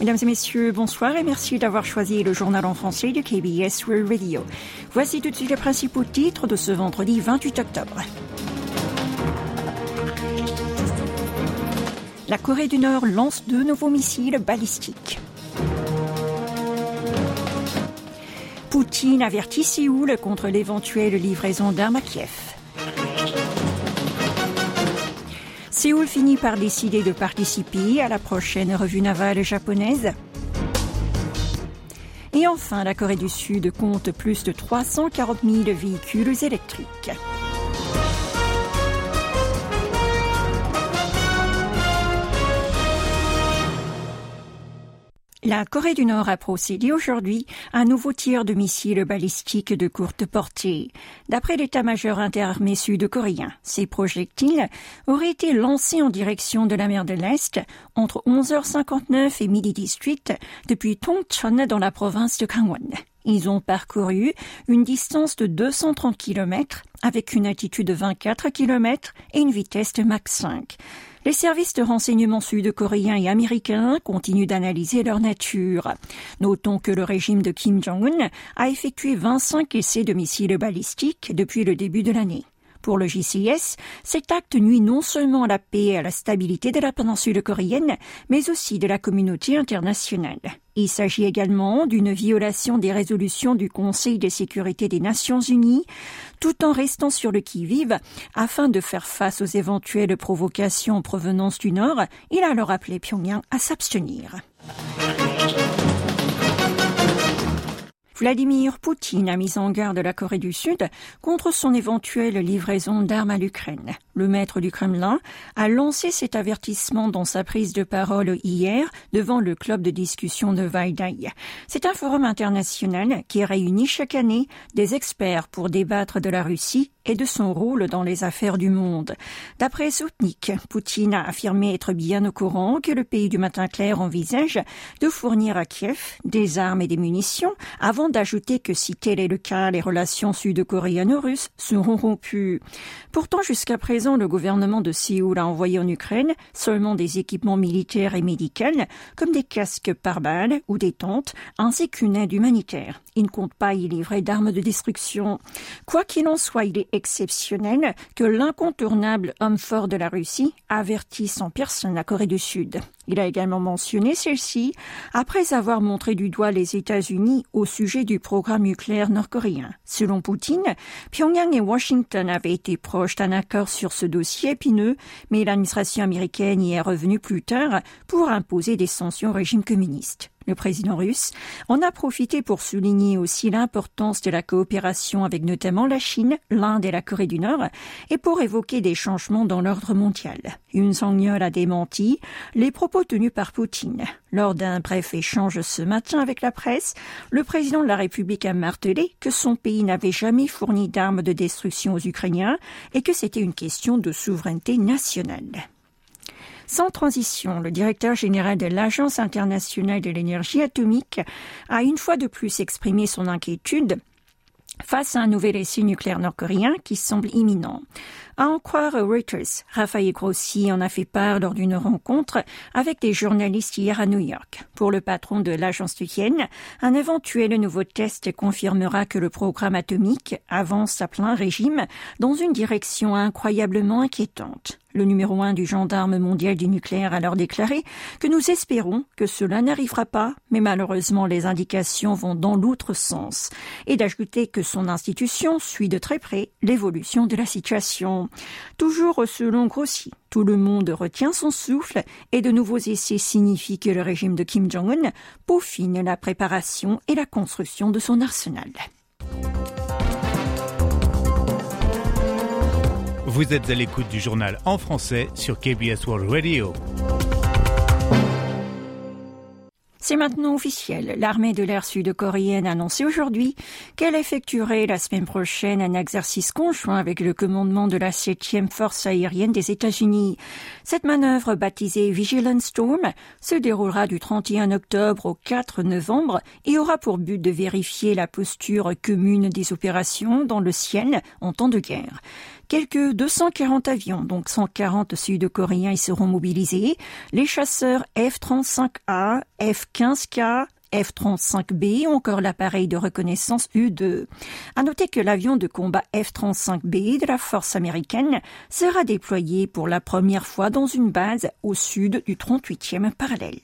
Mesdames et messieurs, bonsoir et merci d'avoir choisi le journal en français de KBS World Radio. Voici tout de suite les principaux titres de ce vendredi 28 octobre. La Corée du Nord lance deux nouveaux missiles balistiques. Poutine avertit Séoul contre l'éventuelle livraison d'armes à Kiev. Séoul finit par décider de participer à la prochaine revue navale japonaise. Et enfin, la Corée du Sud compte plus de 340 000 véhicules électriques. La Corée du Nord a procédé aujourd'hui à un nouveau tir de missiles balistiques de courte portée. D'après l'état-major interarmé sud-coréen, ces projectiles auraient été lancés en direction de la mer de l'Est entre 11h59 et midi 18 depuis Tongcheon dans la province de Gangwon. Ils ont parcouru une distance de 230 km avec une altitude de 24 km et une vitesse de Mach 5. Les services de renseignement sud-coréens et américains continuent d'analyser leur nature. Notons que le régime de Kim Jong-un a effectué 25 essais de missiles balistiques depuis le début de l'année. Pour le JCS, cet acte nuit non seulement à la paix et à la stabilité de la péninsule coréenne, mais aussi de la communauté internationale. Il s'agit également d'une violation des résolutions du Conseil de sécurité des Nations Unies, tout en restant sur le qui-vive afin de faire face aux éventuelles provocations en provenance du Nord. Il a alors appelé Pyongyang à s'abstenir. Vladimir Poutine a mis en garde la Corée du Sud contre son éventuelle livraison d'armes à l'Ukraine. Le maître du Kremlin a lancé cet avertissement dans sa prise de parole hier devant le club de discussion de Vaidai. C'est un forum international qui réunit chaque année des experts pour débattre de la Russie et de son rôle dans les affaires du monde. D'après Soutnik, Poutine a affirmé être bien au courant que le pays du matin clair envisage de fournir à Kiev des armes et des munitions avant d'ajouter que si tel est le cas, les relations sud-coréennes-russes seront rompues. Pourtant, jusqu'à présent, le gouvernement de Séoul a envoyé en Ukraine seulement des équipements militaires et médicaux, comme des casques pare-balles ou des tentes, ainsi qu'une aide humanitaire. Il ne compte pas y livrer d'armes de destruction. Quoi qu'il en soit, il est exceptionnel que l'incontournable homme fort de la Russie avertisse en personne la Corée du Sud. Il a également mentionné celle-ci après avoir montré du doigt les États-Unis au sujet du programme nucléaire nord-coréen. Selon Poutine, Pyongyang et Washington avaient été proches d'un accord sur ce dossier épineux, mais l'administration américaine y est revenue plus tard pour imposer des sanctions au régime communiste. Le président russe en a profité pour souligner aussi l'importance de la coopération avec notamment la Chine, l'Inde et la Corée du Nord, et pour évoquer des changements dans l'ordre mondial. Une Song-yeol a démenti les propos tenus par Poutine. Lors d'un bref échange ce matin avec la presse, le président de la République a martelé que son pays n'avait jamais fourni d'armes de destruction aux Ukrainiens et que c'était une question de souveraineté nationale. Sans transition, le directeur général de l'Agence internationale de l'énergie atomique a une fois de plus exprimé son inquiétude face à un nouvel essai nucléaire nord-coréen qui semble imminent. À en croire Reuters, Raphaël Grossi en a fait part lors d'une rencontre avec des journalistes hier à New York. Pour le patron de l'agence tukienne, un éventuel nouveau test confirmera que le programme atomique avance à plein régime dans une direction incroyablement inquiétante. Le numéro un du gendarme mondial du nucléaire a alors déclaré que nous espérons que cela n'arrivera pas, mais malheureusement les indications vont dans l'autre sens, et d'ajouter que son institution suit de très près l'évolution de la situation. Toujours selon Grossi, tout le monde retient son souffle et de nouveaux essais signifient que le régime de Kim Jong-un peaufine la préparation et la construction de son arsenal. Vous êtes à l'écoute du journal en français sur KBS World Radio. C'est maintenant officiel. L'armée de l'air sud-coréenne a annoncé aujourd'hui qu'elle effectuerait la semaine prochaine un exercice conjoint avec le commandement de la 7e force aérienne des États-Unis. Cette manœuvre, baptisée Vigilant Storm, se déroulera du 31 octobre au 4 novembre et aura pour but de vérifier la posture commune des opérations dans le ciel en temps de guerre. Quelques 240 avions, donc 140 sud-coréens, y seront mobilisés. Les chasseurs F-35A, F-15K, F-35B ou encore l'appareil de reconnaissance U-2. À noter que l'avion de combat F-35B de la force américaine sera déployé pour la première fois dans une base au sud du 38e parallèle.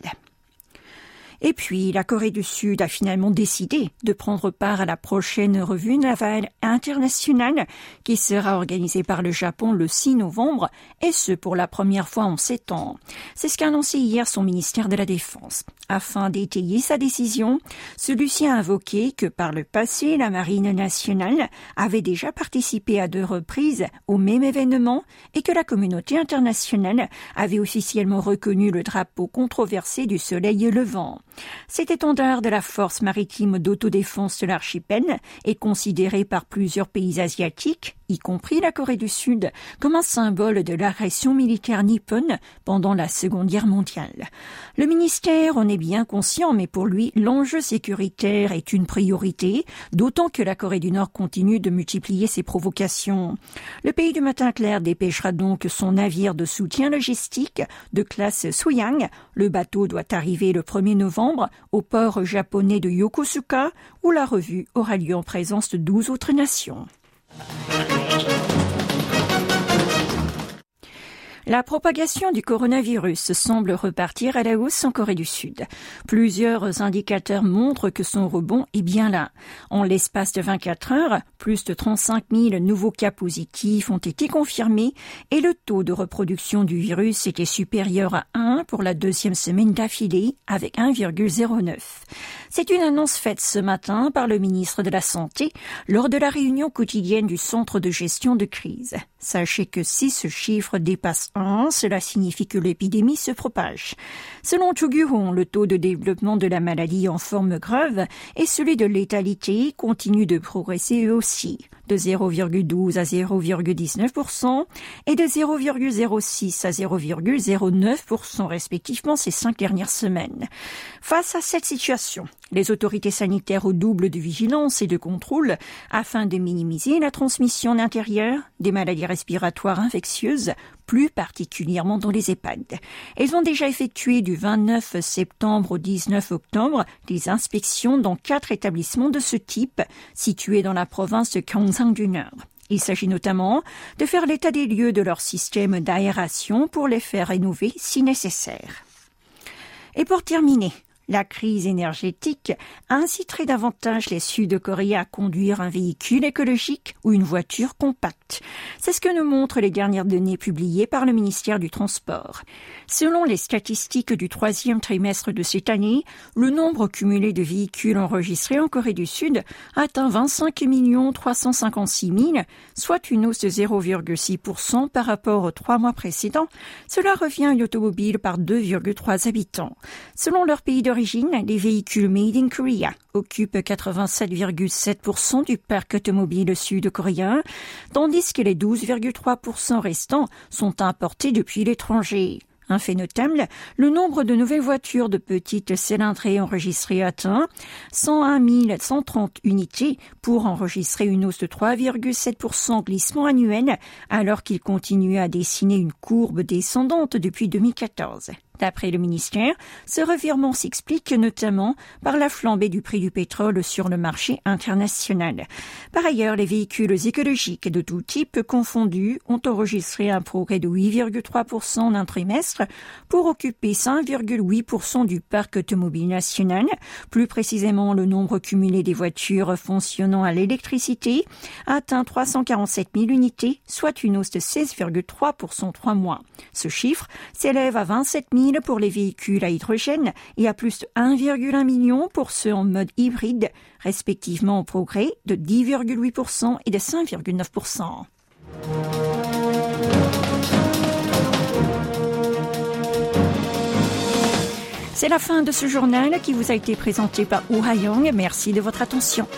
Et puis, la Corée du Sud a finalement décidé de prendre part à la prochaine revue navale internationale qui sera organisée par le Japon le 6 novembre, et ce pour la première fois en sept ans. C'est ce qu'a annoncé hier son ministère de la Défense. Afin d'étayer sa décision, celui-ci a invoqué que par le passé, la Marine nationale avait déjà participé à deux reprises au même événement et que la communauté internationale avait officiellement reconnu le drapeau controversé du soleil levant. Cet étendard de la force maritime d'autodéfense de l'archipel est considéré par plusieurs pays asiatiques y compris la Corée du Sud, comme un symbole de l'agression militaire nippone pendant la Seconde Guerre mondiale. Le ministère en est bien conscient, mais pour lui, l'enjeu sécuritaire est une priorité, d'autant que la Corée du Nord continue de multiplier ses provocations. Le pays du matin clair dépêchera donc son navire de soutien logistique de classe Suyang. Le bateau doit arriver le 1er novembre au port japonais de Yokosuka, où la revue aura lieu en présence de 12 autres nations. La propagation du coronavirus semble repartir à la hausse en Corée du Sud. Plusieurs indicateurs montrent que son rebond est bien là. En l'espace de 24 heures, plus de 35 000 nouveaux cas positifs ont été confirmés et le taux de reproduction du virus était supérieur à 1 pour la deuxième semaine d'affilée avec 1,09. C'est une annonce faite ce matin par le ministre de la Santé lors de la réunion quotidienne du Centre de gestion de crise. Sachez que si ce chiffre dépasse 1, cela signifie que l'épidémie se propage. Selon Chuguhon, le taux de développement de la maladie en forme grave et celui de létalité continue de progresser aussi de 0,12 à 0,19% et de 0,06 à 0,09% respectivement ces cinq dernières semaines. Face à cette situation, les autorités sanitaires redoublent de vigilance et de contrôle afin de minimiser la transmission d'intérieur des maladies respiratoires infectieuses, plus particulièrement dans les EHPAD. Elles ont déjà effectué du 29 septembre au 19 octobre des inspections dans quatre établissements de ce type situés dans la province de Il s'agit notamment de faire l'état des lieux de leur système d'aération pour les faire rénover si nécessaire. Et pour terminer, la crise énergétique inciterait davantage les Sud-Coréens à conduire un véhicule écologique ou une voiture compacte. C'est ce que nous montrent les dernières données publiées par le ministère du Transport. Selon les statistiques du troisième trimestre de cette année, le nombre cumulé de véhicules enregistrés en Corée du Sud atteint 25 356 000, soit une hausse de 0,6% par rapport aux trois mois précédents. Cela revient à une automobile par 2,3 habitants. Selon leur pays les véhicules Made in Korea occupent 87,7% du parc automobile sud-coréen, tandis que les 12,3% restants sont importés depuis l'étranger. Un fait notable, le nombre de nouvelles voitures de petite cylindrée enregistrées atteint 101 130 unités pour enregistrer une hausse de 3,7% glissement annuel alors qu'il continue à dessiner une courbe descendante depuis 2014. D'après le ministère, ce revirement s'explique notamment par la flambée du prix du pétrole sur le marché international. Par ailleurs, les véhicules écologiques de tout type confondus ont enregistré un progrès de 8,3% en un trimestre pour occuper 5,8% du parc automobile national. Plus précisément, le nombre cumulé des voitures fonctionnant à l'électricité atteint 347 000 unités, soit une hausse de 16,3% en trois mois. Ce chiffre s'élève à 27 000 pour les véhicules à hydrogène et à plus de 1,1 million pour ceux en mode hybride, respectivement au progrès de 10,8% et de 5,9%. C'est la fin de ce journal qui vous a été présenté par Oh Merci de votre attention.